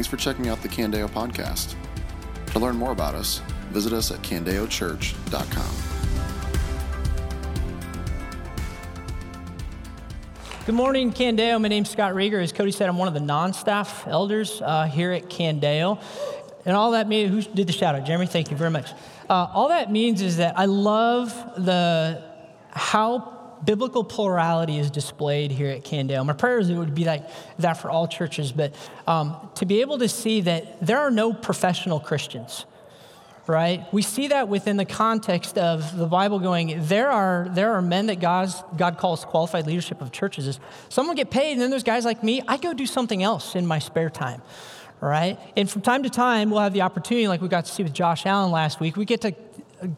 Thanks for checking out the Candeo podcast. To learn more about us, visit us at candeochurch.com. Good morning, Candeo. My name's Scott Reger. As Cody said, I'm one of the non staff elders uh, here at Candeo. And all that means, who did the shout out? Jeremy, thank you very much. Uh, all that means is that I love the how biblical plurality is displayed here at Candeo. My prayer is it would be like that for all churches, but um, to be able to see that there are no professional Christians, right? We see that within the context of the Bible going, there are, there are men that God's, God calls qualified leadership of churches. Is someone get paid, and then there's guys like me, I go do something else in my spare time right? And from time to time, we'll have the opportunity, like we got to see with Josh Allen last week, we get to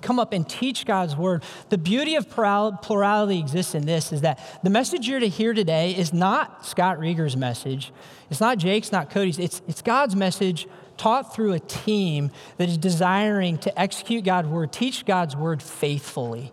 come up and teach God's word. The beauty of plurality exists in this is that the message you're to hear today is not Scott Reger's message. It's not Jake's, not Cody's. It's, it's God's message taught through a team that is desiring to execute God's word, teach God's word faithfully.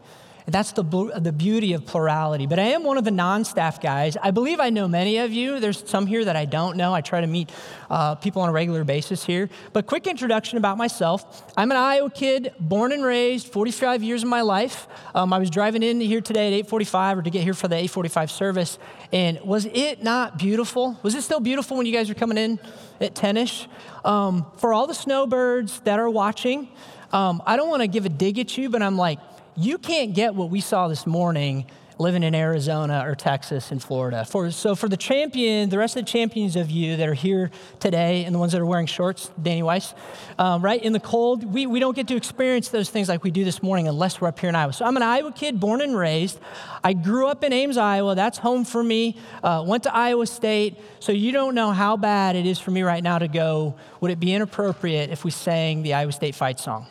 And that's the, the beauty of plurality. But I am one of the non staff guys. I believe I know many of you. There's some here that I don't know. I try to meet uh, people on a regular basis here. But quick introduction about myself I'm an Iowa kid, born and raised, 45 years of my life. Um, I was driving in here today at 8:45 or to get here for the 8:45 service. And was it not beautiful? Was it still beautiful when you guys were coming in at 10ish? Um, for all the snowbirds that are watching, um, I don't want to give a dig at you, but I'm like, you can't get what we saw this morning living in Arizona or Texas and Florida. For, so for the champion, the rest of the champions of you that are here today and the ones that are wearing shorts, Danny Weiss, um, right, in the cold, we, we don't get to experience those things like we do this morning unless we're up here in Iowa. So I'm an Iowa kid, born and raised. I grew up in Ames, Iowa. That's home for me. Uh, went to Iowa State. So you don't know how bad it is for me right now to go. Would it be inappropriate if we sang the Iowa State fight song?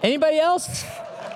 Anybody else?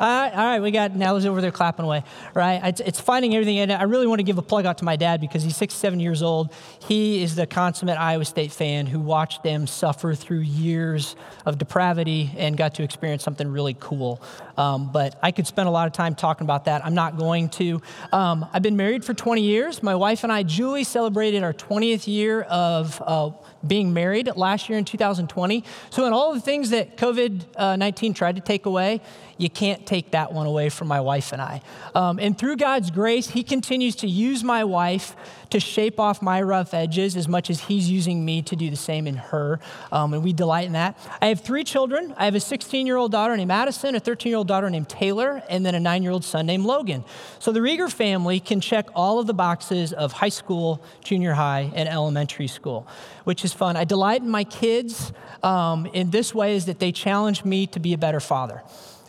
All right, all right, we got Nell's over there clapping away, right? It's, it's finding everything. And I really want to give a plug out to my dad because he's 67 years old. He is the consummate Iowa State fan who watched them suffer through years of depravity and got to experience something really cool. Um, but I could spend a lot of time talking about that. I'm not going to. Um, I've been married for 20 years. My wife and I, Julie, celebrated our 20th year of uh, being married last year in 2020. So, in all the things that COVID uh, 19 tried to take away, you can't take that one away from my wife and I. Um, and through God's grace, He continues to use my wife to shape off my rough edges as much as He's using me to do the same in her. Um, and we delight in that. I have three children. I have a 16 year old daughter named Madison, a 13 year old daughter named Taylor, and then a nine year old son named Logan. So the Reger family can check all of the boxes of high school, junior high, and elementary school, which is fun. I delight in my kids um, in this way is that they challenge me to be a better father.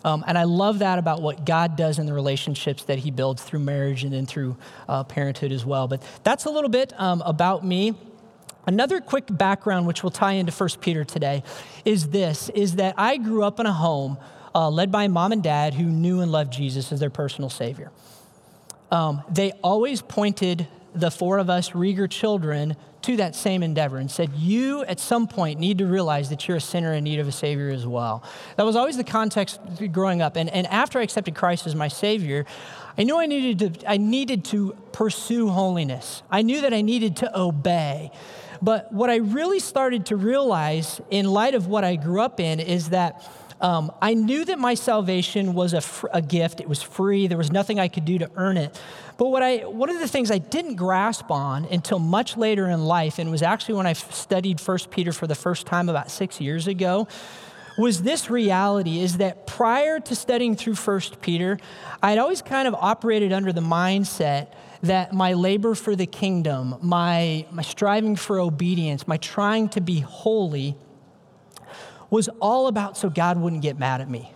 Um, and I love that about what God does in the relationships that He builds through marriage and then through uh, parenthood as well. But that's a little bit um, about me. Another quick background, which will tie into 1 Peter today, is this: is that I grew up in a home uh, led by mom and dad who knew and loved Jesus as their personal Savior. Um, they always pointed the four of us Reger children to that same endeavor and said, You at some point need to realize that you're a sinner in need of a Savior as well. That was always the context growing up. And, and after I accepted Christ as my Savior, I knew I needed, to, I needed to pursue holiness. I knew that I needed to obey. But what I really started to realize in light of what I grew up in is that um, I knew that my salvation was a, fr- a gift. It was free. There was nothing I could do to earn it. But what I, one of the things I didn't grasp on until much later in life, and was actually when I studied 1 Peter for the first time about six years ago, was this reality is that prior to studying through 1 Peter, I'd always kind of operated under the mindset that my labor for the kingdom, my, my striving for obedience, my trying to be holy was all about so God wouldn't get mad at me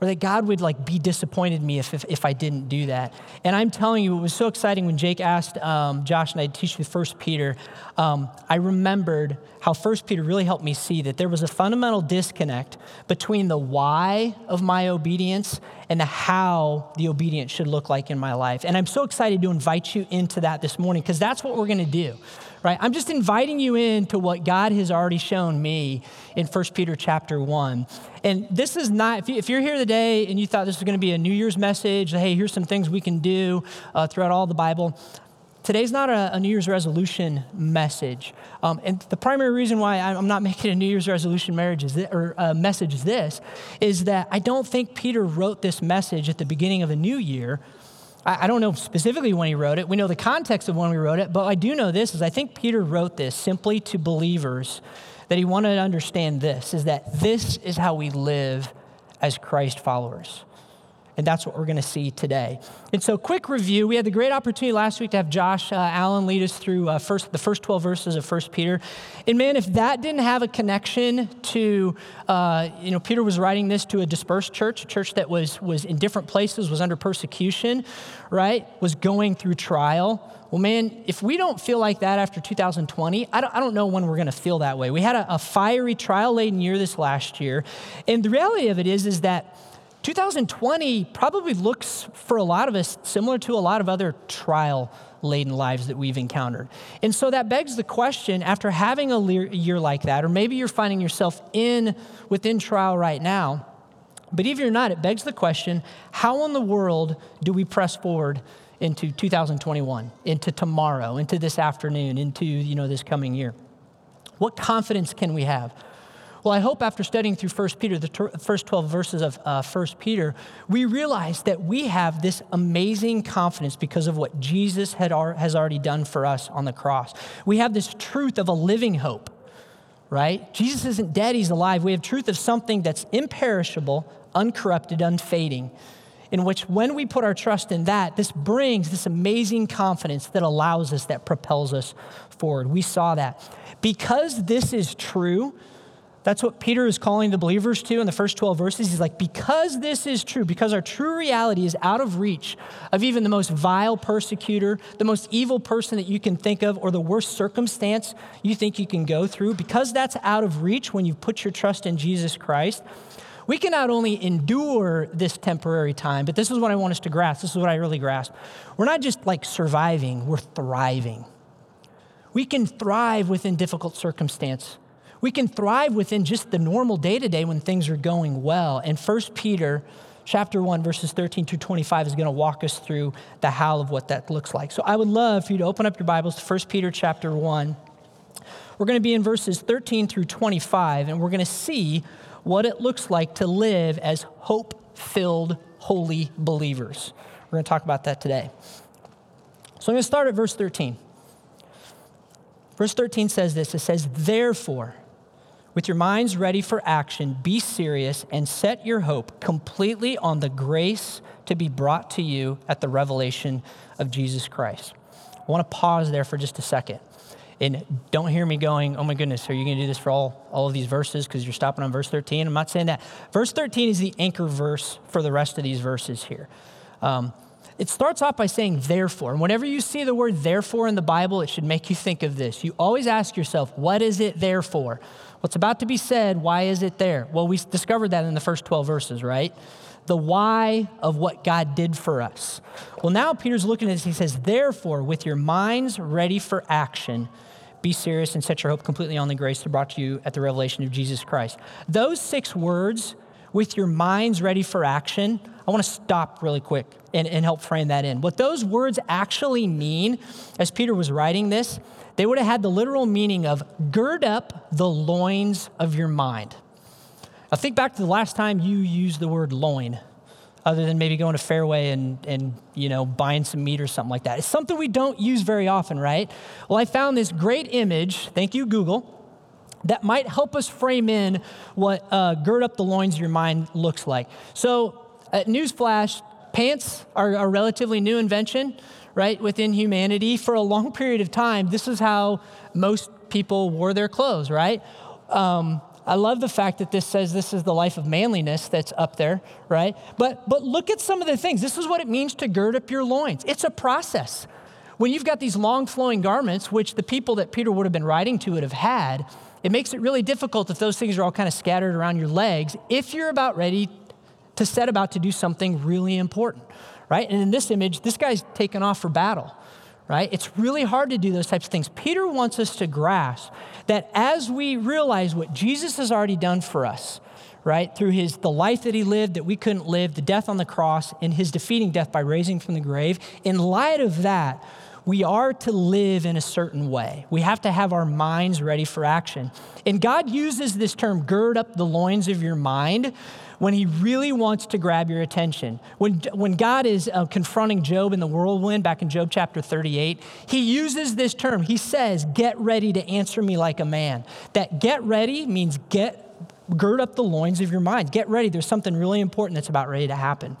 or that God would like be disappointed in me if, if, if, I didn't do that. And I'm telling you, it was so exciting when Jake asked um, Josh and I to teach with First Peter. Um, I remembered how First Peter really helped me see that there was a fundamental disconnect between the why of my obedience and the how the obedience should look like in my life. And I'm so excited to invite you into that this morning because that's what we're going to do right? I'm just inviting you into what God has already shown me in 1 Peter chapter 1. And this is not, if, you, are here today and you thought this was going to be a New Year's message, hey, here's some things we can do uh, throughout all the Bible. today's not a, a New Year's resolution message. Um, and the primary reason why I'm not making a New Year's resolution marriage is or uh, message is this, is that I don't think Peter wrote this message at the beginning of a new year. I, I don't know specifically when he wrote it. We know the context of when we wrote it, but I do know this is I think Peter wrote this simply to believers that he wanted to understand this, is that this is how we live as Christ followers. And that's what we're going to see today. And so, quick review. We had the great opportunity last week to have Josh uh, Allen lead us through uh, first, the first 12 verses of 1 Peter. And man, if that didn't have a connection to, uh, you know, Peter was writing this to a dispersed church, a church that was, was in different places, was under persecution, right? Was going through trial. Well, man, if we don't feel like that after 2020, I don't, I don't know when we're going to feel that way. We had a, a fiery, trial laden year this last year. And the reality of it is, is that 2020 probably looks for a lot of us similar to a lot of other trial laden lives that we've encountered. And so that begs the question after having a year like that, or maybe you're finding yourself in within trial right now, but if you're not, it begs the question how in the world do we press forward into 2021, into tomorrow, into this afternoon, into you know, this coming year? What confidence can we have? Well, I hope after studying through 1 Peter, the t- first 12 verses of uh, 1 Peter, we realize that we have this amazing confidence because of what Jesus had ar- has already done for us on the cross. We have this truth of a living hope, right? Jesus isn't dead, he's alive. We have truth of something that's imperishable, uncorrupted, unfading, in which when we put our trust in that, this brings this amazing confidence that allows us, that propels us forward. We saw that. Because this is true, that's what Peter is calling the believers to in the first 12 verses. He's like, because this is true, because our true reality is out of reach of even the most vile persecutor, the most evil person that you can think of, or the worst circumstance you think you can go through, because that's out of reach when you put your trust in Jesus Christ, we can not only endure this temporary time, but this is what I want us to grasp. This is what I really grasp. We're not just like surviving, we're thriving. We can thrive within difficult circumstance. We can thrive within just the normal day to day when things are going well. And 1 Peter chapter 1 verses 13 through 25 is going to walk us through the how of what that looks like. So I would love for you to open up your Bibles to 1 Peter chapter 1. We're going to be in verses 13 through 25 and we're going to see what it looks like to live as hope-filled holy believers. We're going to talk about that today. So I'm going to start at verse 13. Verse 13 says this it says, Therefore, with your minds ready for action, be serious and set your hope completely on the grace to be brought to you at the revelation of Jesus Christ. I want to pause there for just a second. And don't hear me going, oh my goodness, are you going to do this for all, all of these verses because you're stopping on verse 13? I'm not saying that. Verse 13 is the anchor verse for the rest of these verses here. Um, it starts off by saying therefore. And whenever you see the word therefore in the Bible, it should make you think of this. You always ask yourself, what is it there for? What's about to be said, why is it there? Well, we discovered that in the first 12 verses, right? The why of what God did for us. Well, now Peter's looking at this. He says, Therefore, with your minds ready for action, be serious and set your hope completely on the grace that brought to you at the revelation of Jesus Christ. Those six words, with your minds ready for action, I want to stop really quick and, and help frame that in. What those words actually mean, as Peter was writing this, they would have had the literal meaning of gird up the loins of your mind. Now, think back to the last time you used the word loin, other than maybe going to Fairway and, and you know, buying some meat or something like that. It's something we don't use very often, right? Well, I found this great image, thank you, Google, that might help us frame in what uh, gird up the loins of your mind looks like. So, uh, newsflash pants are a relatively new invention right, within humanity. For a long period of time, this is how most people wore their clothes, right? Um, I love the fact that this says this is the life of manliness that's up there, right? But, but look at some of the things. This is what it means to gird up your loins. It's a process. When you've got these long flowing garments, which the people that Peter would have been writing to would have had, it makes it really difficult if those things are all kind of scattered around your legs if you're about ready to set about to do something really important, right? And in this image, this guy's taken off for battle, right? It's really hard to do those types of things. Peter wants us to grasp that as we realize what Jesus has already done for us, right, through his the life that he lived that we couldn't live, the death on the cross, and his defeating death by raising from the grave, in light of that, we are to live in a certain way. We have to have our minds ready for action. And God uses this term, gird up the loins of your mind, when he really wants to grab your attention. When, when God is uh, confronting Job in the whirlwind, back in Job chapter 38, he uses this term. He says, Get ready to answer me like a man. That get ready means get, gird up the loins of your mind. Get ready. There's something really important that's about ready to happen.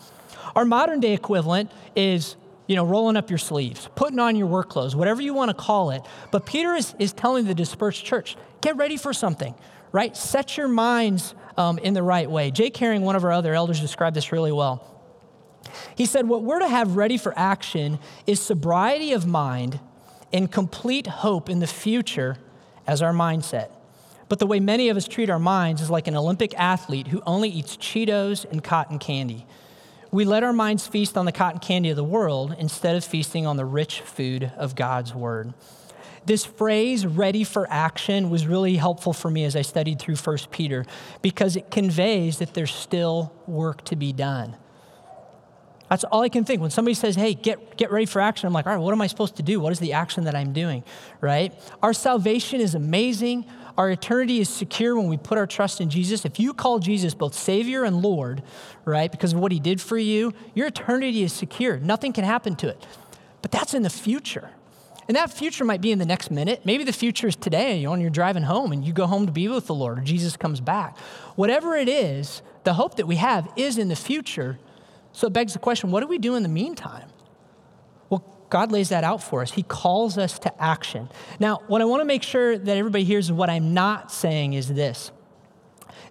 Our modern day equivalent is you know, rolling up your sleeves, putting on your work clothes, whatever you want to call it. But Peter is, is telling the dispersed church, get ready for something, right? Set your minds um, in the right way. Jay Herring, one of our other elders, described this really well. He said, What we're to have ready for action is sobriety of mind and complete hope in the future as our mindset. But the way many of us treat our minds is like an Olympic athlete who only eats Cheetos and cotton candy we let our minds feast on the cotton candy of the world instead of feasting on the rich food of God's word. This phrase, ready for action, was really helpful for me as I studied through 1 Peter because it conveys that there's still work to be done. That's all I can think. When somebody says, hey, get, get ready for action, I'm like, all right, what am I supposed to do? What is the action that I'm doing, right? Our salvation is amazing. Our eternity is secure when we put our trust in Jesus. If you call Jesus both Savior and Lord, right, because of what He did for you, your eternity is secure. Nothing can happen to it. But that's in the future. And that future might be in the next minute. Maybe the future is today, you know, when you're driving home and you go home to be with the Lord or Jesus comes back. Whatever it is, the hope that we have is in the future. So it begs the question what do we do in the meantime? Well, God lays that out for us. He calls us to action. Now, what I want to make sure that everybody hears is what I'm not saying is this.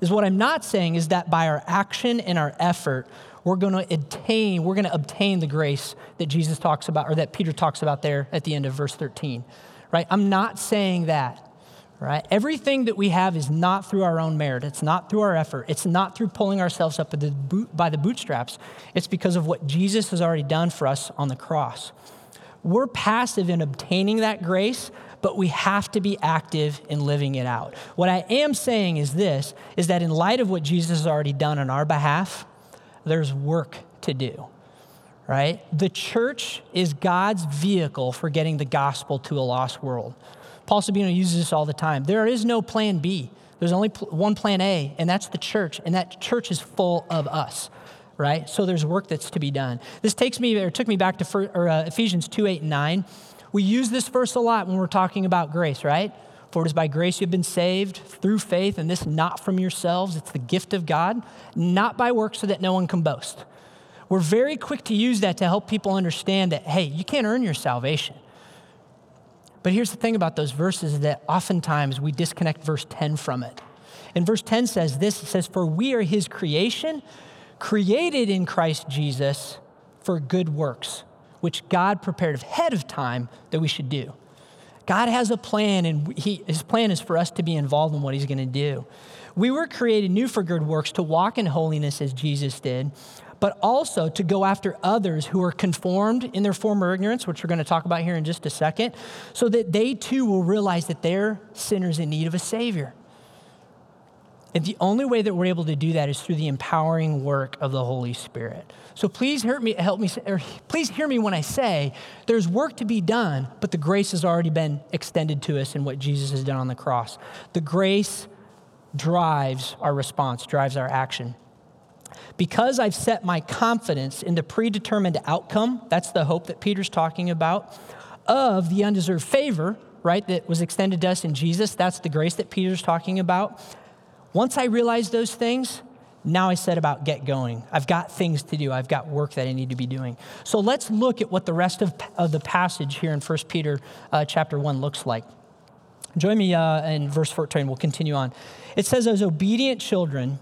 Is what I'm not saying is that by our action and our effort, we're going to attain, we're going to obtain the grace that Jesus talks about or that Peter talks about there at the end of verse 13. Right? I'm not saying that. Right? Everything that we have is not through our own merit. It's not through our effort. It's not through pulling ourselves up by the bootstraps. It's because of what Jesus has already done for us on the cross. We're passive in obtaining that grace, but we have to be active in living it out. What I am saying is this is that in light of what Jesus has already done on our behalf, there's work to do. Right? The church is God's vehicle for getting the gospel to a lost world. Paul Sabino uses this all the time. There is no plan B. There's only one plan A, and that's the church, and that church is full of us right? So there's work that's to be done. This takes me, or took me back to uh, Ephesians 2 8 and 9. We use this verse a lot when we're talking about grace, right? For it is by grace you've been saved through faith, and this not from yourselves. It's the gift of God, not by works so that no one can boast. We're very quick to use that to help people understand that, hey, you can't earn your salvation. But here's the thing about those verses that oftentimes we disconnect verse 10 from it. And verse 10 says this it says, For we are his creation, created in Christ Jesus for good works, which God prepared ahead of time that we should do. God has a plan, and he, his plan is for us to be involved in what he's going to do. We were created new for good works to walk in holiness as Jesus did, but also to go after others who are conformed in their former ignorance, which we're going to talk about here in just a second, so that they too will realize that they're sinners in need of a Savior. And the only way that we're able to do that is through the empowering work of the Holy Spirit. So please hear me, help me, or please hear me when I say there's work to be done, but the grace has already been extended to us in what Jesus has done on the cross. The grace drives our response, drives our action. Because I've set my confidence in the predetermined outcome, that's the hope that Peter's talking about, of the undeserved favor, right, that was extended to us in Jesus. That's the grace that Peter's talking about. Once I realized those things, now I set about get going. I've got things to do. I've got work that I need to be doing. So let's look at what the rest of, of the passage here in 1 Peter uh, chapter 1 looks like. Join me uh, in verse 14. We'll continue on. It says, As obedient children,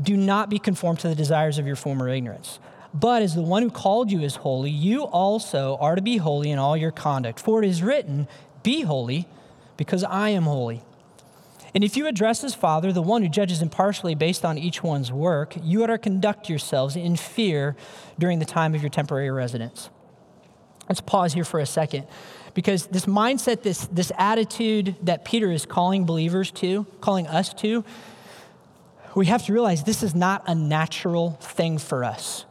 do not be conformed to the desires of your former ignorance. But as the one who called you is holy, you also are to be holy in all your conduct. For it is written, Be holy, because I am holy. And if you address as Father, the one who judges impartially based on each one's work, you are to conduct yourselves in fear during the time of your temporary residence. Let's pause here for a second because this mindset, this, this attitude that Peter is calling believers to, calling us to, we have to realize this is not a natural thing for us.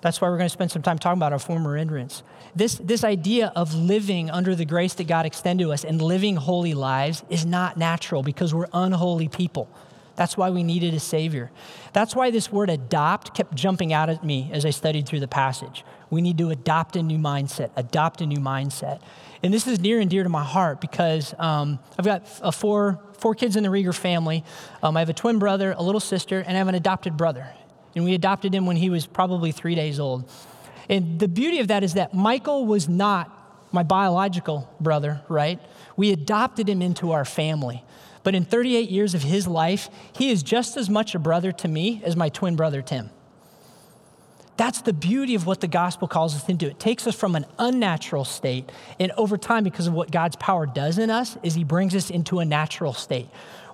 That's why we're going to spend some time talking about our former ignorance. This, this idea of living under the grace that God extended to us and living holy lives is not natural because we're unholy people. That's why we needed a Savior. That's why this word adopt kept jumping out at me as I studied through the passage. We need to adopt a new mindset, adopt a new mindset. And this is near and dear to my heart because um, I've got a four, four kids in the Reger family. Um, I have a twin brother, a little sister, and I have an adopted brother. And we adopted him when he was probably three days old. And the beauty of that is that Michael was not my biological brother, right? We adopted him into our family. But in 38 years of his life, he is just as much a brother to me as my twin brother, Tim. That's the beauty of what the gospel calls us into. It takes us from an unnatural state, and over time, because of what God's power does in us, is He brings us into a natural state.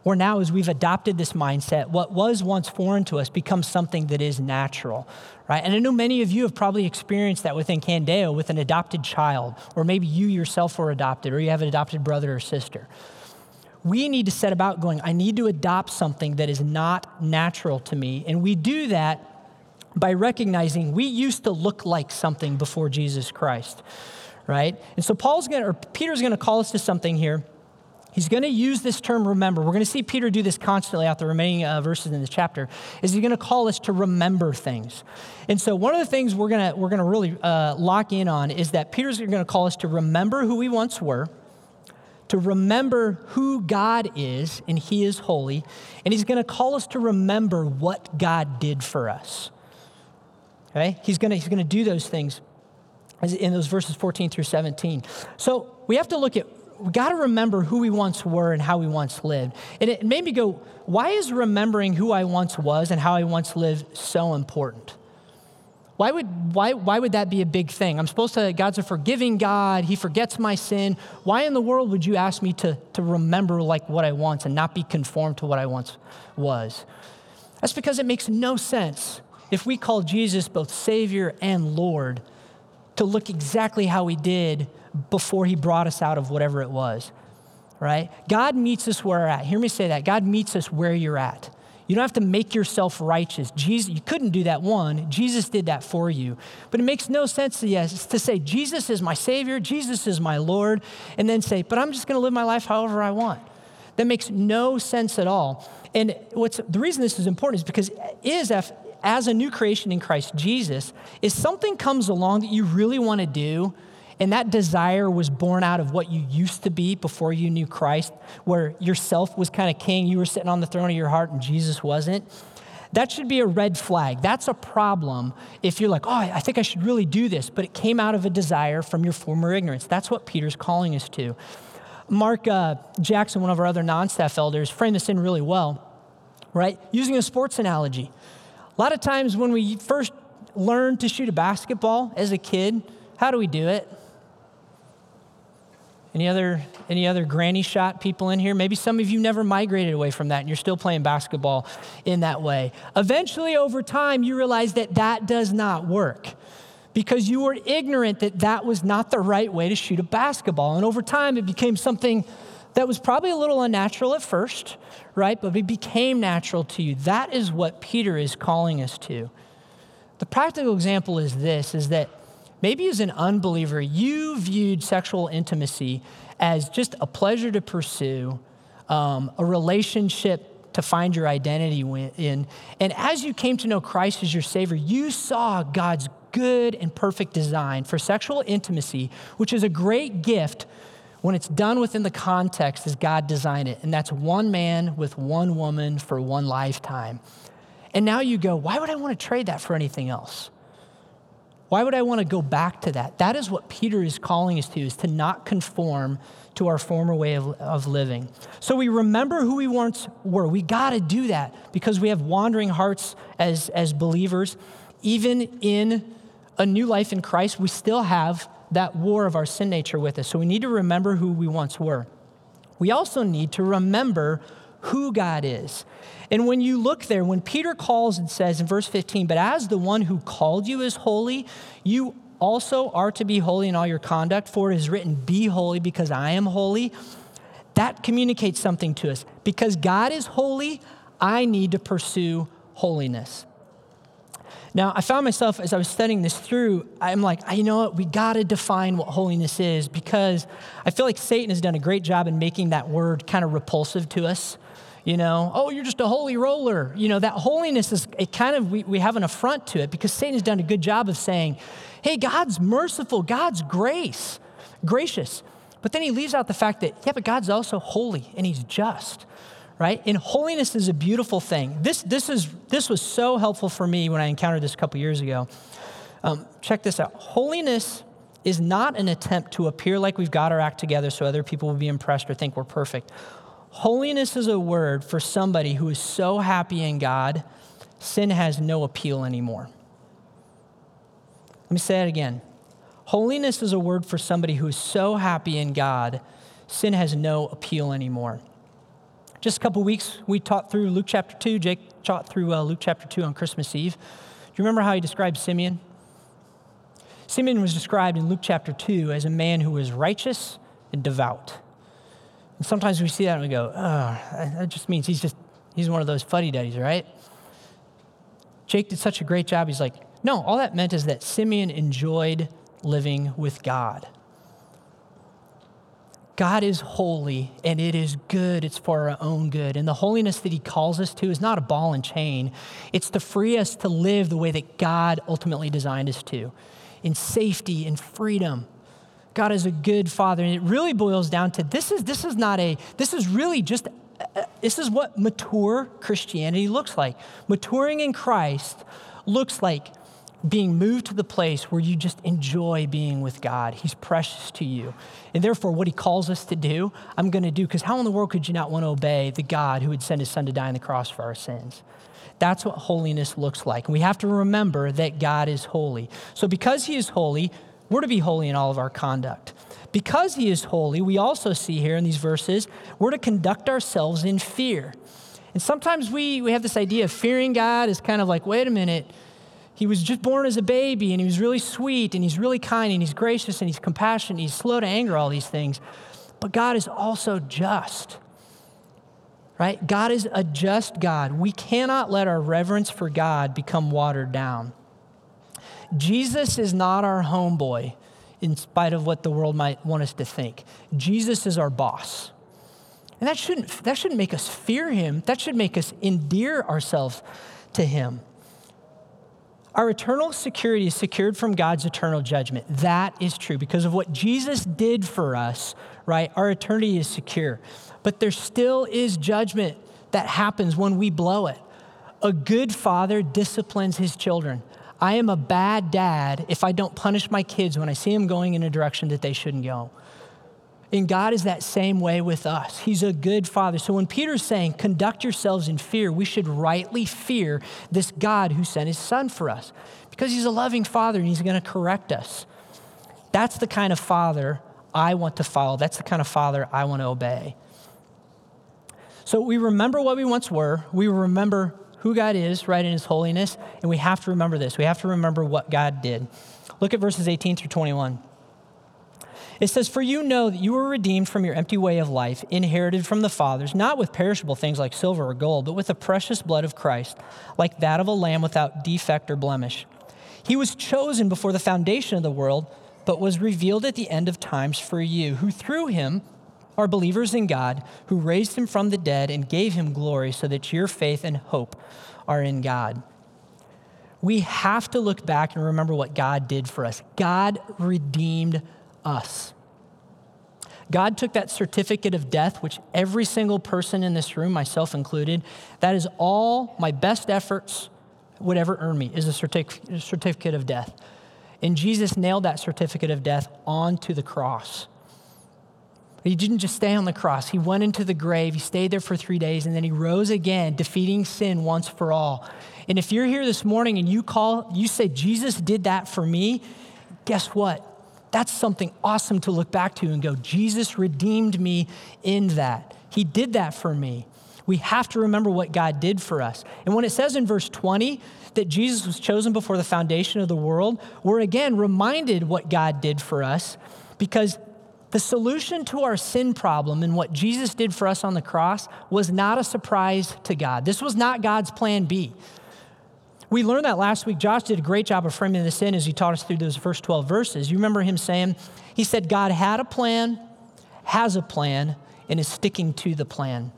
Where now, as we've adopted this mindset, what was once foreign to us becomes something that is natural, right? And I know many of you have probably experienced that within Candeo with an adopted child, or maybe you yourself were adopted, or you have an adopted brother or sister we need to set about going, I need to adopt something that is not natural to me. And we do that by recognizing we used to look like something before Jesus Christ, right? And so Paul's going to, or Peter's going to call us to something here. He's going to use this term remember. We're going to see Peter do this constantly out the remaining uh, verses in this chapter. Is he's going to call us to remember things. And so one of the things we're going to, we're going to really uh, lock in on is that Peter's going to call us to remember who we once were, to remember who God is, and He is holy, and He's going to call us to remember what God did for us. Okay? He's going to, he's going to do those things in those verses 14 through 17. So we have to look at, we got to remember who we once were and how we once lived. And it made me go, why is remembering who I once was and how I once lived so important? Why would, why, why would that be a big thing? I'm supposed to, God's a forgiving God. He forgets my sin. Why in the world would you ask me to, to remember like what I once and not be conformed to what I once was? That's because it makes no sense if we call Jesus both Savior and Lord, to look exactly how He did before He brought us out of whatever it was, right? God meets us where we're at. Hear me say that. God meets us where you're at. You don't have to make yourself righteous. Jesus, you couldn't do that one. Jesus did that for you. But it makes no sense to, yes, to say, Jesus is my Savior, Jesus is my Lord, and then say, but I'm just going to live my life however I want. That makes no sense at all. And what's the reason this is important is because is if, as a new creation in Christ Jesus, if something comes along that you really want to do, and that desire was born out of what you used to be before you knew Christ, where yourself was kind of king, you were sitting on the throne of your heart and Jesus wasn't. That should be a red flag. That's a problem if you're like, oh, I think I should really do this, but it came out of a desire from your former ignorance. That's what Peter's calling us to. Mark uh, Jackson, one of our other non staff elders, framed this in really well, right? Using a sports analogy. A lot of times when we first learn to shoot a basketball as a kid, how do we do it? Any other, any other granny shot people in here? Maybe some of you never migrated away from that and you're still playing basketball in that way. Eventually, over time, you realize that that does not work because you were ignorant that that was not the right way to shoot a basketball. And over time, it became something that was probably a little unnatural at first, right? But it became natural to you. That is what Peter is calling us to. The practical example is this is that maybe as an unbeliever, you viewed sexual intimacy as just a pleasure to pursue, um, a relationship to find your identity in. And as you came to know Christ as your Savior, you saw God's good and perfect design for sexual intimacy, which is a great gift when it's done within the context as God designed it, and that's one man with one woman for one lifetime. And now you go, why would I want to trade that for anything else? Why would I want to go back to that? That is what Peter is calling us to, is to not conform to our former way of, of living. So we remember who we once were. We got to do that because we have wandering hearts as, as believers. Even in a new life in Christ, we still have that war of our sin nature with us. So we need to remember who we once were. We also need to remember who God is. And when you look there, when Peter calls and says in verse 15, but as the one who called you is holy, you also are to be holy in all your conduct, for it is written, Be holy because I am holy. That communicates something to us. Because God is holy, I need to pursue holiness. Now, I found myself as I was studying this through, I'm like, you know what? We got to define what holiness is because I feel like Satan has done a great job in making that word kind of repulsive to us. You know, oh, you're just a holy roller. You know, that holiness is, it kind of, we, we have an affront to it because Satan has done a good job of saying, hey, God's merciful, God's grace, gracious. But then he leaves out the fact that, yeah, but God's also holy and he's just right? And holiness is a beautiful thing. This, this, is, this was so helpful for me when I encountered this a couple years ago. Um, check this out holiness is not an attempt to appear like we've got our act together so other people will be impressed or think we're perfect. Holiness is a word for somebody who is so happy in God, sin has no appeal anymore. Let me say it again. Holiness is a word for somebody who is so happy in God, sin has no appeal anymore. Just a couple weeks, we taught through Luke chapter 2. Jake taught through uh, Luke chapter 2 on Christmas Eve. Do you remember how he described Simeon? Simeon was described in Luke chapter 2 as a man who was righteous and devout. And sometimes we see that and we go, oh, that just means he's just, he's one of those fuddy duddies, right? Jake did such a great job. He's like, no, all that meant is that Simeon enjoyed living with God. God is holy and it is good. It's for our own good. And the holiness that He calls us to is not a ball and chain, it's to free us to live the way that God ultimately designed us to in safety and freedom. God is a good father. And it really boils down to this is, this is not a, this is really just, uh, this is what mature Christianity looks like. Maturing in Christ looks like being moved to the place where you just enjoy being with God. He's precious to you. And therefore, what He calls us to do, I'm going to do, because how in the world could you not want to obey the God who would send His Son to die on the cross for our sins? That's what holiness looks like. And we have to remember that God is holy. So, because He is holy, we're to be holy in all of our conduct. Because He is holy, we also see here in these verses, we're to conduct ourselves in fear. And sometimes we, we have this idea of fearing God is kind of like, wait a minute, he was just born as a baby and he was really sweet and he's really kind and he's gracious and he's compassionate, he's slow to anger, all these things. But God is also just. Right? God is a just God. We cannot let our reverence for God become watered down. Jesus is not our homeboy, in spite of what the world might want us to think. Jesus is our boss. And that shouldn't, that shouldn't make us fear him. That should make us endear ourselves to him. Our eternal security is secured from God's eternal judgment. That is true because of what Jesus did for us, right? Our eternity is secure. But there still is judgment that happens when we blow it. A good father disciplines his children. I am a bad dad if I don't punish my kids when I see them going in a direction that they shouldn't go. And God is that same way with us. He's a good father. So when Peter's saying, conduct yourselves in fear, we should rightly fear this God who sent his son for us because he's a loving father and he's going to correct us. That's the kind of father I want to follow. That's the kind of father I want to obey. So we remember what we once were, we remember who God is, right, in his holiness, and we have to remember this. We have to remember what God did. Look at verses 18 through 21. It says, For you know that you were redeemed from your empty way of life, inherited from the fathers, not with perishable things like silver or gold, but with the precious blood of Christ, like that of a lamb without defect or blemish. He was chosen before the foundation of the world, but was revealed at the end of times for you, who through him are believers in God, who raised him from the dead and gave him glory, so that your faith and hope are in God. We have to look back and remember what God did for us. God redeemed us. God took that certificate of death, which every single person in this room, myself included, that is all my best efforts would ever earn me, is a certif- certificate of death. And Jesus nailed that certificate of death onto the cross. He didn't just stay on the cross. He went into the grave. He stayed there for three days, and then he rose again, defeating sin once for all. And if you're here this morning and you call, you say, Jesus did that for me, guess what? that's something awesome to look back to and go, Jesus redeemed me in that. He did that for me. We have to remember what God did for us. And when it says in verse 20 that Jesus was chosen before the foundation of the world, we're again reminded what God did for us because the solution to our sin problem and what Jesus did for us on the cross was not a surprise to God. This was not God's plan B. We learned that last week. Josh did a great job of framing this in as he taught us through those first 12 verses. You remember him saying, He said, God had a plan, has a plan, and is sticking to the plan.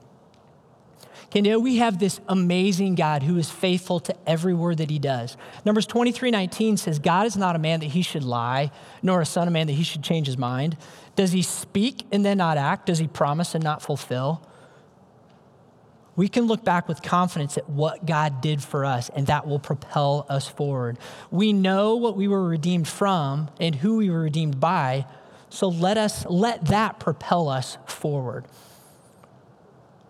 Okay, now we have this amazing God who is faithful to every word that he does. Numbers 23 19 says, God is not a man that he should lie, nor a son of man that he should change his mind. Does he speak and then not act? Does he promise and not fulfill? we can look back with confidence at what God did for us, and that will propel us forward. We know what we were redeemed from and who we were redeemed by, so let us let that propel us forward.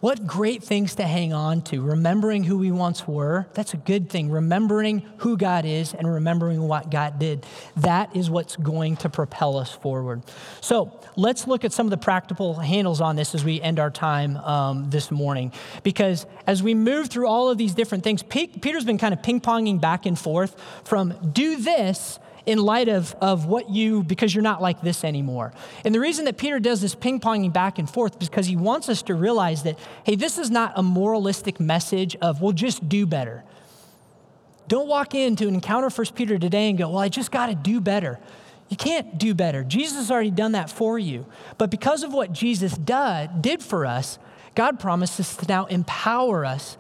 What great things to hang on to. Remembering who we once were, that's a good thing. Remembering who God is and remembering what God did, that is what's going to propel us forward. So let's look at some of the practical handles on this as we end our time um, this morning. Because as we move through all of these different things, Peter's been kind of ping ponging back and forth from do this in light of, of what you, because you're not like this anymore. And the reason that Peter does this ping ponging back and forth is because he wants us to realize that, hey, this is not a moralistic message of, well, just do better. Don't walk into an encounter First Peter today and go, well, I just got to do better. You can't do better. Jesus has already done that for you. But because of what Jesus did, did for us, God promises to now empower us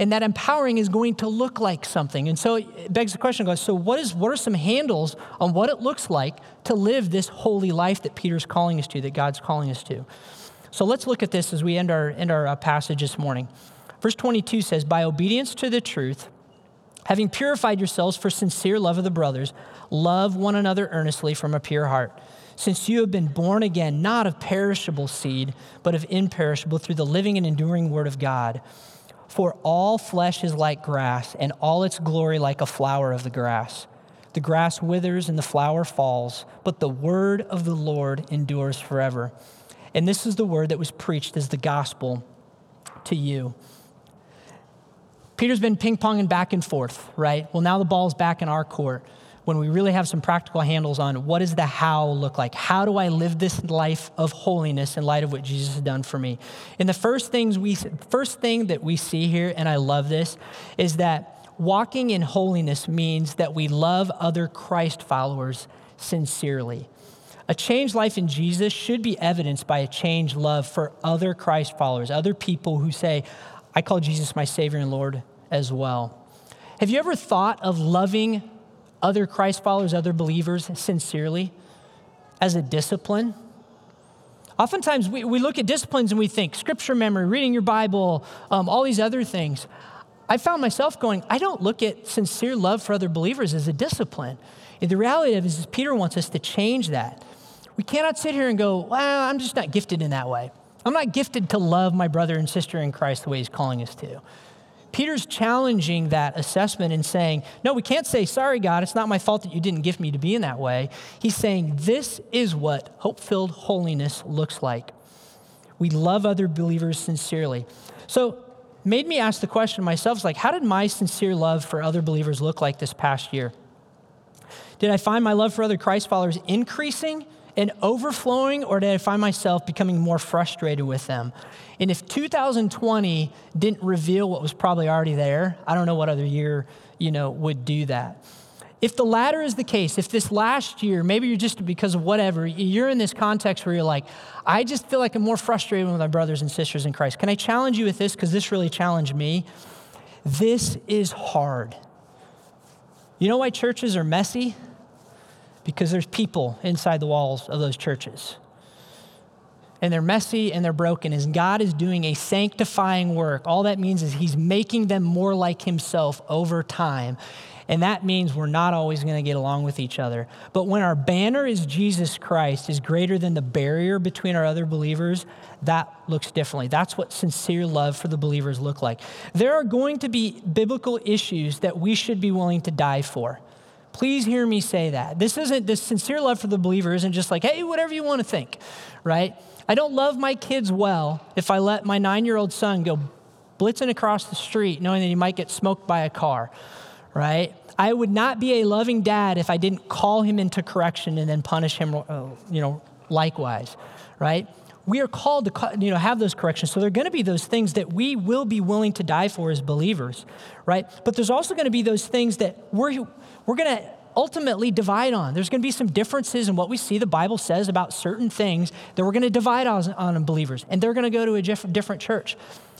and that empowering is going to look like something. And so it begs the question goes, so what, is, what are some handles on what it looks like to live this holy life that Peter's calling us to, that God's calling us to? So let's look at this as we end our, end our uh, passage this morning. Verse 22 says, By obedience to the truth, having purified yourselves for sincere love of the brothers, love one another earnestly from a pure heart. Since you have been born again, not of perishable seed, but of imperishable, through the living and enduring word of God. For all flesh is like grass, and all its glory like a flower of the grass. The grass withers and the flower falls, but the word of the Lord endures forever. And this is the word that was preached as the gospel to you. Peter's been ping ponging back and forth, right? Well, now the ball's back in our court when we really have some practical handles on what does the how look like? How do I live this life of holiness in light of what Jesus has done for me? And the first things we first thing that we see here, and I love this, is that walking in holiness means that we love other Christ followers sincerely. A changed life in Jesus should be evidenced by a changed love for other Christ followers, other people who say, I call Jesus my Savior and Lord as well. Have you ever thought of loving other Christ followers, other believers sincerely as a discipline. Oftentimes we, we look at disciplines and we think scripture memory, reading your Bible, um, all these other things. I found myself going, I don't look at sincere love for other believers as a discipline. The reality of it is, Peter wants us to change that. We cannot sit here and go, well, I'm just not gifted in that way. I'm not gifted to love my brother and sister in Christ the way he's calling us to. Peter's challenging that assessment and saying, No, we can't say, Sorry, God, it's not my fault that you didn't gift me to be in that way. He's saying, This is what hope filled holiness looks like. We love other believers sincerely. So, made me ask the question myself like, how did my sincere love for other believers look like this past year? Did I find my love for other Christ followers increasing and overflowing, or did I find myself becoming more frustrated with them? And if 2020 didn't reveal what was probably already there, I don't know what other year, you know, would do that. If the latter is the case, if this last year, maybe you're just because of whatever, you're in this context where you're like, I just feel like I'm more frustrated with my brothers and sisters in Christ. Can I challenge you with this? Because this really challenged me. This is hard. You know why churches are messy? Because there's people inside the walls of those churches. And they're messy and they're broken. As God is doing a sanctifying work, all that means is He's making them more like Himself over time. And that means we're not always going to get along with each other. But when our banner is Jesus Christ, is greater than the barrier between our other believers, that looks differently. That's what sincere love for the believers look like. There are going to be biblical issues that we should be willing to die for. Please hear me say that. This isn't, this sincere love for the believer isn't just like, hey, whatever you want to think, right? I don't love my kids well if I let my nine year old son go blitzing across the street knowing that he might get smoked by a car, right? I would not be a loving dad if I didn't call him into correction and then punish him, uh, you know, likewise, right? we are called to you know, have those corrections. So there are going to be those things that we will be willing to die for as believers, right? But there's also going to be those things that we're, we're going to ultimately divide on. There's going to be some differences in what we see the Bible says about certain things that we're going to divide on, on believers, and they're going to go to a diff- different church.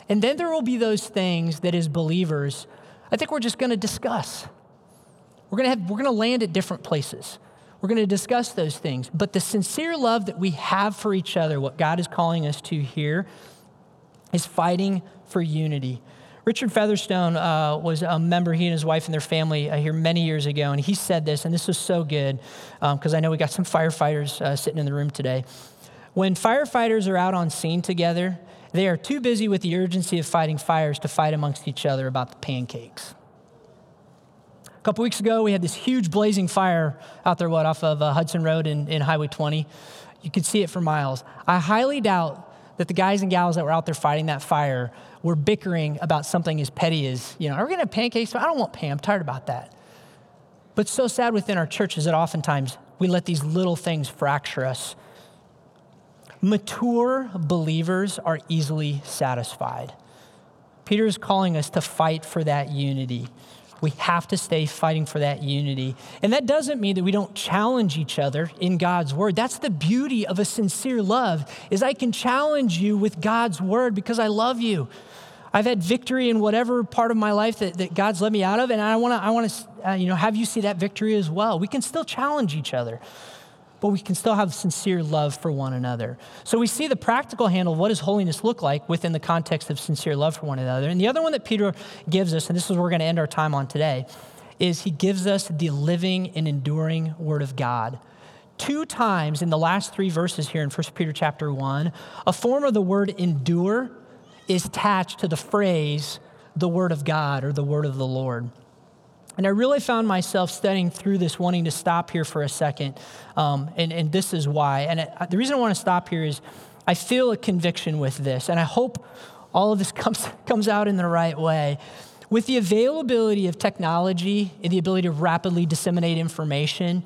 And then there will be those things that as believers, I think we're just going to discuss. We're going to have, we're going to land at different places. We're going to discuss those things. But the sincere love that we have for each other, what God is calling us to here, is fighting for unity. Richard Featherstone uh, was a member, he and his wife and their family, uh, here many years ago, and he said this, and this was so good because um, I know we got some firefighters uh, sitting in the room today. When firefighters are out on scene together, they are too busy with the urgency of fighting fires to fight amongst each other about the pancakes. A couple weeks ago, we had this huge blazing fire out there, what, off of uh, Hudson Road in, in Highway 20. You could see it for miles. I highly doubt that the guys and gals that were out there fighting that fire were bickering about something as petty as, you know, are we going to have pancakes? I don't want Pam. I'm tired about that. But so sad within our churches that oftentimes we let these little things fracture us. Mature believers are easily satisfied. Peter is calling us to fight for that unity. We have to stay fighting for that unity. And that doesn't mean that we don't challenge each other in God's word. That's the beauty of a sincere love is I can challenge you with God's word because I love you. I've had victory in whatever part of my life that, that God's let me out of, and I want to I want to uh, you know have you see that victory as well. We can still challenge each other but we can still have sincere love for one another. So we see the practical handle what does holiness look like within the context of sincere love for one another. And the other one that Peter gives us, and this is where we're going to end our time on today, is he gives us the living and enduring word of God. Two times in the last three verses here in 1 Peter chapter 1, a form of the word endure is attached to the phrase the word of God or the word of the Lord. And I really found myself studying through this, wanting to stop here for a second. Um, and, and this is why. And it, the reason I want to stop here is I feel a conviction with this. And I hope all of this comes, comes out in the right way. With the availability of technology and the ability to rapidly disseminate information,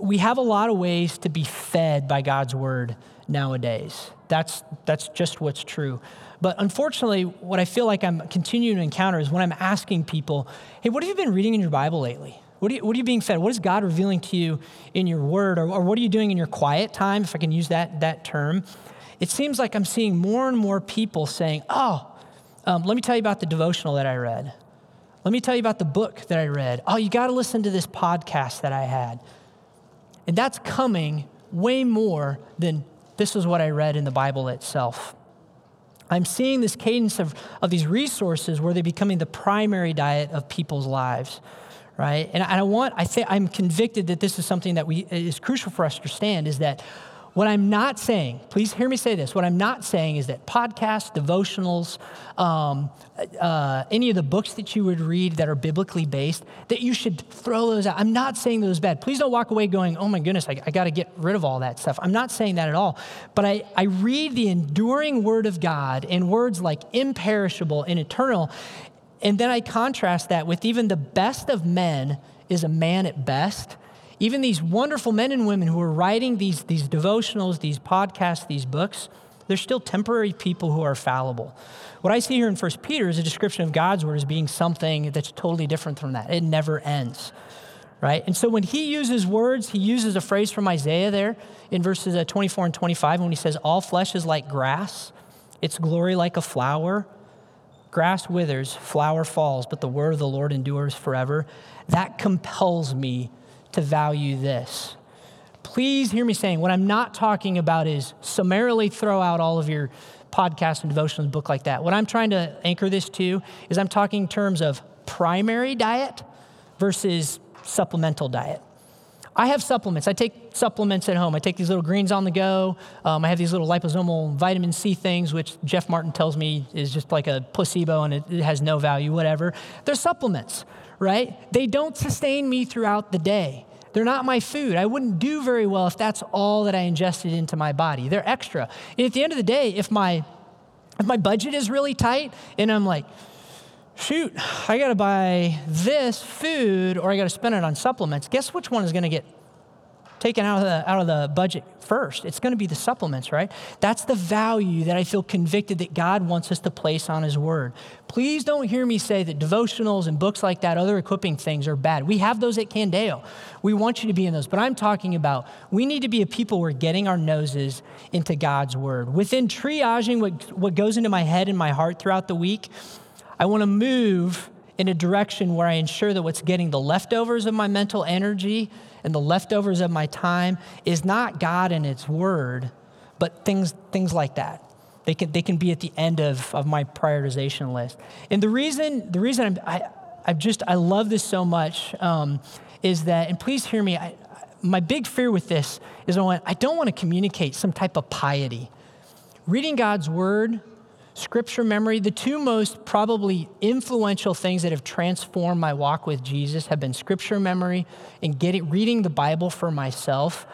we have a lot of ways to be fed by God's word nowadays. That's, that's just what's true. But unfortunately, what I feel like I'm continuing to encounter is when I'm asking people, hey, what have you been reading in your Bible lately? What are, you, what are you being fed? What is God revealing to you in your word? Or, or what are you doing in your quiet time, if I can use that, that term? It seems like I'm seeing more and more people saying, oh, um, let me tell you about the devotional that I read. Let me tell you about the book that I read. Oh, you got to listen to this podcast that I had. And that's coming way more than this is what I read in the Bible itself. I'm seeing this cadence of, of these resources where they're becoming the primary diet of people's lives, right? And I want, I think I'm convicted that this is something that we, is crucial for us to understand is that what I'm not saying, please hear me say this. What I'm not saying is that podcasts, devotionals, um, uh, any of the books that you would read that are biblically based, that you should throw those out. I'm not saying those bad. Please don't walk away going, oh my goodness, I, I got to get rid of all that stuff. I'm not saying that at all. But I, I read the enduring word of God in words like imperishable and eternal. And then I contrast that with even the best of men is a man at best even these wonderful men and women who are writing these, these devotionals, these podcasts, these books, they're still temporary people who are fallible. What I see here in 1 Peter is a description of God's word as being something that's totally different from that. It never ends, right? And so when he uses words, he uses a phrase from Isaiah there in verses uh, 24 and 25 when he says, All flesh is like grass, its glory like a flower. Grass withers, flower falls, but the word of the Lord endures forever. That compels me to value this. Please hear me saying what I'm not talking about is summarily throw out all of your podcasts and devotions, book like that. What I'm trying to anchor this to is I'm talking in terms of primary diet versus supplemental diet. I have supplements. I take supplements at home. I take these little greens on the go. Um, I have these little liposomal vitamin C things, which Jeff Martin tells me is just like a placebo and it, it has no value, whatever. They're supplements right? They don't sustain me throughout the day. They're not my food. I wouldn't do very well if that's all that I ingested into my body. They're extra. And at the end of the day, if my if my budget is really tight and I'm like, shoot, I got to buy this food or I got to spend it on supplements, guess which one is going to get taken out of the, out of the budget first. It's going to be the supplements, right? That's the value that I feel convicted that God wants us to place on His Word. Please don't hear me say that devotionals and books like that, other equipping things, are bad. We have those at Candeo. We want you to be in those. But I'm talking about we need to be a people who are getting our noses into God's Word. Within triaging what, what goes into my head and my heart throughout the week, I want to move in a direction where I ensure that what's getting the leftovers of my mental energy and the leftovers of my time is not God and its word, but things, things like that. They can, they can be at the end of, of my prioritization list. And the reason, the reason I'm, I, I just, I love this so much um, is that, and please hear me, I, my big fear with this is I, want, I don't want to communicate some type of piety. Reading God's word scripture memory, the two most probably influential things that have transformed my walk with Jesus have been scripture memory and getting, reading the Bible for myself.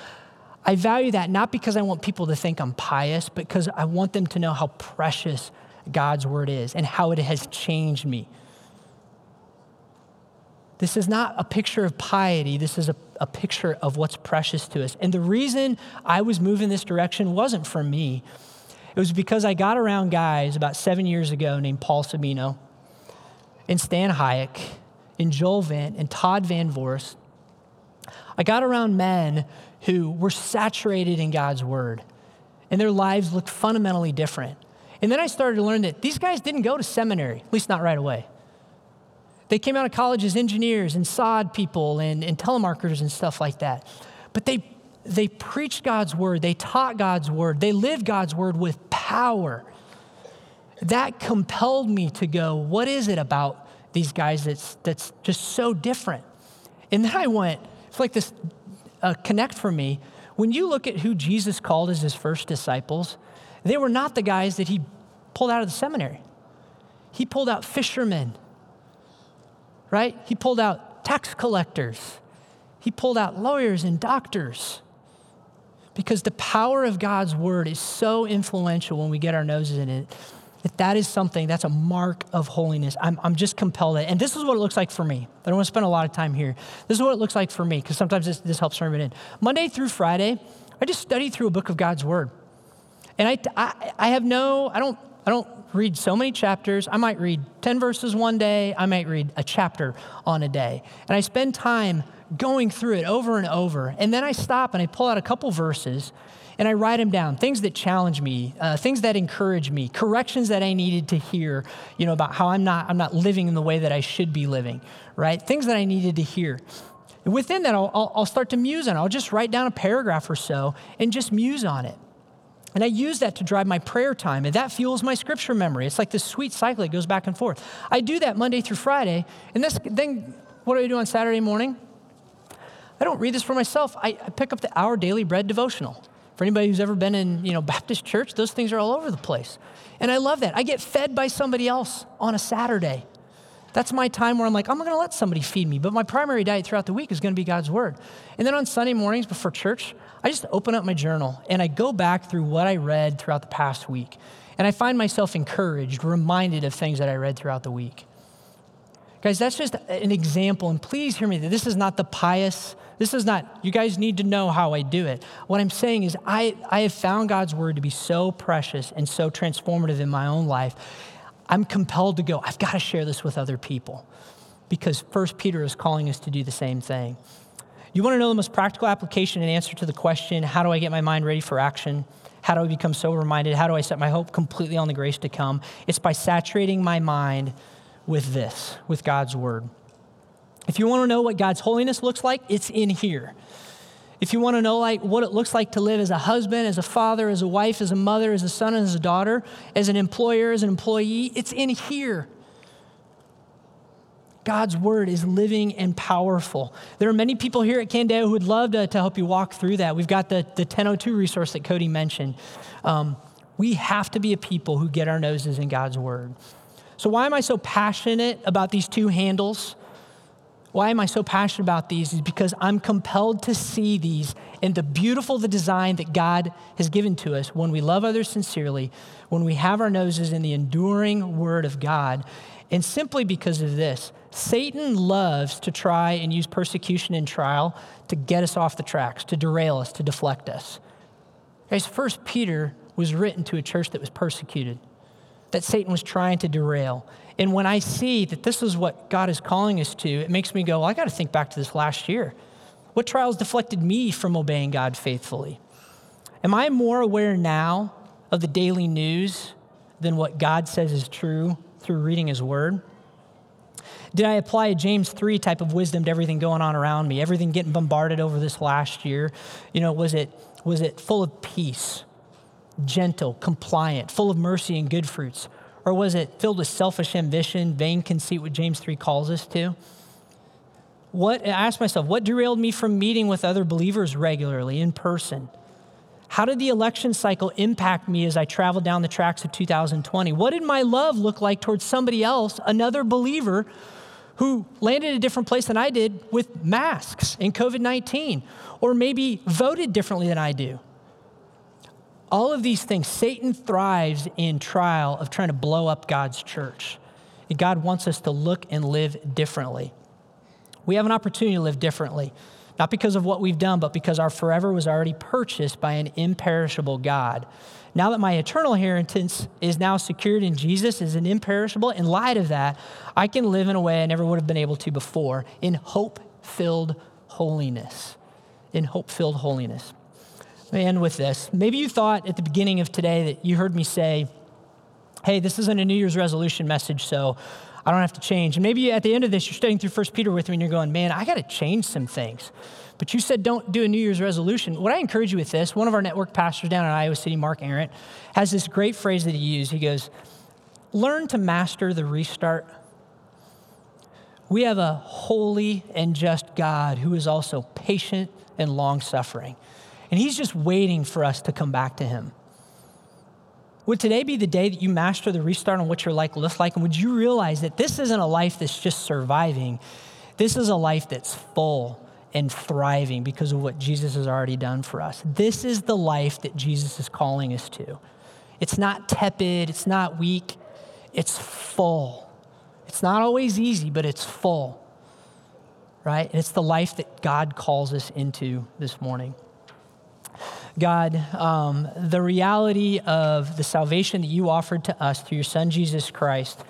I value that not because I want people to think I'm pious, but because I want them to know how precious God's word is and how it has changed me. This is not a picture of piety. This is a, a picture of what's precious to us. And the reason I was moving this direction wasn't for me. It was because I got around guys about seven years ago named Paul Sabino and Stan Hayek and Joel Vint and Todd Van Voorst. I got around men who were saturated in God's word and their lives looked fundamentally different. And then I started to learn that these guys didn't go to seminary, at least not right away. They came out of college as engineers and sod people and, and telemarketers and stuff like that. But they they preached God's word, they taught God's word, they lived God's word with power. That compelled me to go, what is it about these guys that's, that's just so different? And then I went, it's like this uh, connect for me. When you look at who Jesus called as his first disciples, they were not the guys that he pulled out of the seminary. He pulled out fishermen, right? He pulled out tax collectors. He pulled out lawyers and doctors because the power of God's word is so influential when we get our noses in it that that is something that's a mark of holiness. I'm, I'm just compelled that. And this is what it looks like for me. I don't want to spend a lot of time here. This is what it looks like for me because sometimes this, this helps turn it in. Monday through friday i just study through a book of god's word. And I, I, I have no i don't i don't read so many chapters i might read 10 verses one day i might read a chapter on a day and i spend time going through it over and over. And then I stop and I pull out a couple verses and I write them down things that challenge me, uh, things that encourage me, corrections that I needed to hear, you know, about how I'm not, I'm not living in the way that I should be living, right? Things that I needed to hear. Within that, I'll, I'll, I'll start to muse on it. I'll just write down a paragraph or so and just muse on it. And I use that to drive my prayer time, and that fuels my scripture memory. It's like this sweet cycle that goes back and forth. I do that Monday through Friday, and this, then what do I do on Saturday morning? I don't read this for myself. I, I pick up the Our Daily Bread devotional. For anybody who's ever been in, you know, Baptist church, those things are all over the place. And I love that. I get fed by somebody else on a Saturday. That's my time where I'm like, I'm going to let somebody feed me. But my primary diet throughout the week is going to be God's Word. And then on Sunday mornings before church, I just open up my journal and I go back through what I read throughout the past week. And I find myself encouraged, reminded of things that I read throughout the week. Guys, that's just an example. And please hear me this is not the pious this is not, you guys need to know how I do it. What I'm saying is, I, I have found God's word to be so precious and so transformative in my own life. I'm compelled to go, I've got to share this with other people because First Peter is calling us to do the same thing. You want to know the most practical application and answer to the question, how do I get my mind ready for action? How do I become sober minded? How do I set my hope completely on the grace to come? It's by saturating my mind with this, with God's word. If you want to know what God's holiness looks like, it's in here. If you want to know like what it looks like to live as a husband, as a father, as a wife, as a mother, as a son, as a daughter, as an employer, as an employee, it's in here. God's word is living and powerful. There are many people here at Candeo who would love to, to help you walk through that. We've got the, the 1002 resource that Cody mentioned. Um, we have to be a people who get our noses in God's word. So, why am I so passionate about these two handles? Why am I so passionate about these? Is because I'm compelled to see these and the beautiful the design that God has given to us when we love others sincerely, when we have our noses in the enduring word of God. And simply because of this, Satan loves to try and use persecution and trial to get us off the tracks, to derail us, to deflect us. Guys, First Peter was written to a church that was persecuted, that Satan was trying to derail. And when I see that this is what God is calling us to, it makes me go, well, I got to think back to this last year. What trials deflected me from obeying God faithfully? Am I more aware now of the daily news than what God says is true through reading His Word? Did I apply a James 3 type of wisdom to everything going on around me, everything getting bombarded over this last year? You know, was it, was it full of peace, gentle, compliant, full of mercy and good fruits? Or was it filled with selfish ambition, vain conceit, what James 3 calls us to? What, I asked myself, what derailed me from meeting with other believers regularly in person? How did the election cycle impact me as I traveled down the tracks of 2020? What did my love look like towards somebody else, another believer who landed a different place than I did with masks in COVID 19, or maybe voted differently than I do? All of these things, Satan thrives in trial of trying to blow up God's church. And God wants us to look and live differently. We have an opportunity to live differently, not because of what we've done, but because our forever was already purchased by an imperishable God. Now that my eternal inheritance is now secured in Jesus as an imperishable, in light of that, I can live in a way I never would have been able to before in hope filled holiness. In hope filled holiness. Let me end with this. Maybe you thought at the beginning of today that you heard me say, hey, this isn't a New Year's resolution message, so I don't have to change. And maybe at the end of this, you're studying through First Peter with me and you're going, man, I got to change some things. But you said don't do a New Year's resolution. What I encourage you with this, one of our network pastors down in Iowa City, Mark Arendt, has this great phrase that he used. He goes, learn to master the restart. We have a holy and just God who is also patient and long suffering. And he's just waiting for us to come back to him. Would today be the day that you master the restart on what your life looks like? And would you realize that this isn't a life that's just surviving? This is a life that's full and thriving because of what Jesus has already done for us. This is the life that Jesus is calling us to. It's not tepid, it's not weak, it's full. It's not always easy, but it's full, right? And it's the life that God calls us into this morning. God, um, the reality of the salvation that you offered to us through your Son, Jesus Christ,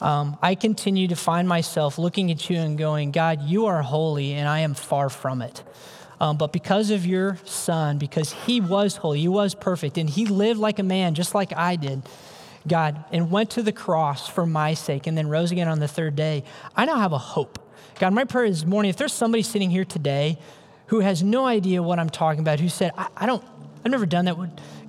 um, I continue to find myself looking at you and going, God, you are holy, and I am far from it. Um, but because of your Son, because he was holy, he was perfect, and he lived like a man, just like I did, God, and went to the cross for my sake and then rose again on the third day, I now have a hope. God, my prayer this morning, if there's somebody sitting here today who has no idea what I'm talking about, who said, I, I don't, I've never done that.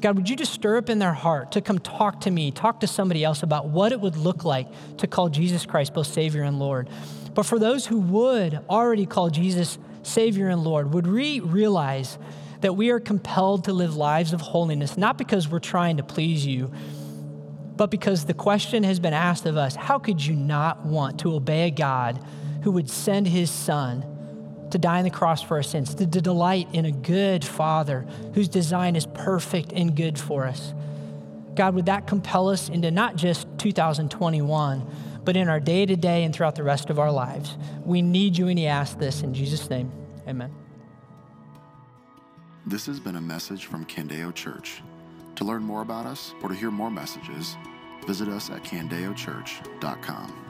God, would you just stir up in their heart to come talk to me, talk to somebody else about what it would look like to call Jesus Christ both Savior and Lord? But for those who would already call Jesus Savior and Lord, would we realize that we are compelled to live lives of holiness, not because we're trying to please you, but because the question has been asked of us how could you not want to obey a God who would send his Son? To die on the cross for our sins, to, to delight in a good Father whose design is perfect and good for us. God, would that compel us into not just 2021, but in our day to day and throughout the rest of our lives? We need you, and He asked this in Jesus' name. Amen. This has been a message from Candeo Church. To learn more about us or to hear more messages, visit us at candeochurch.com.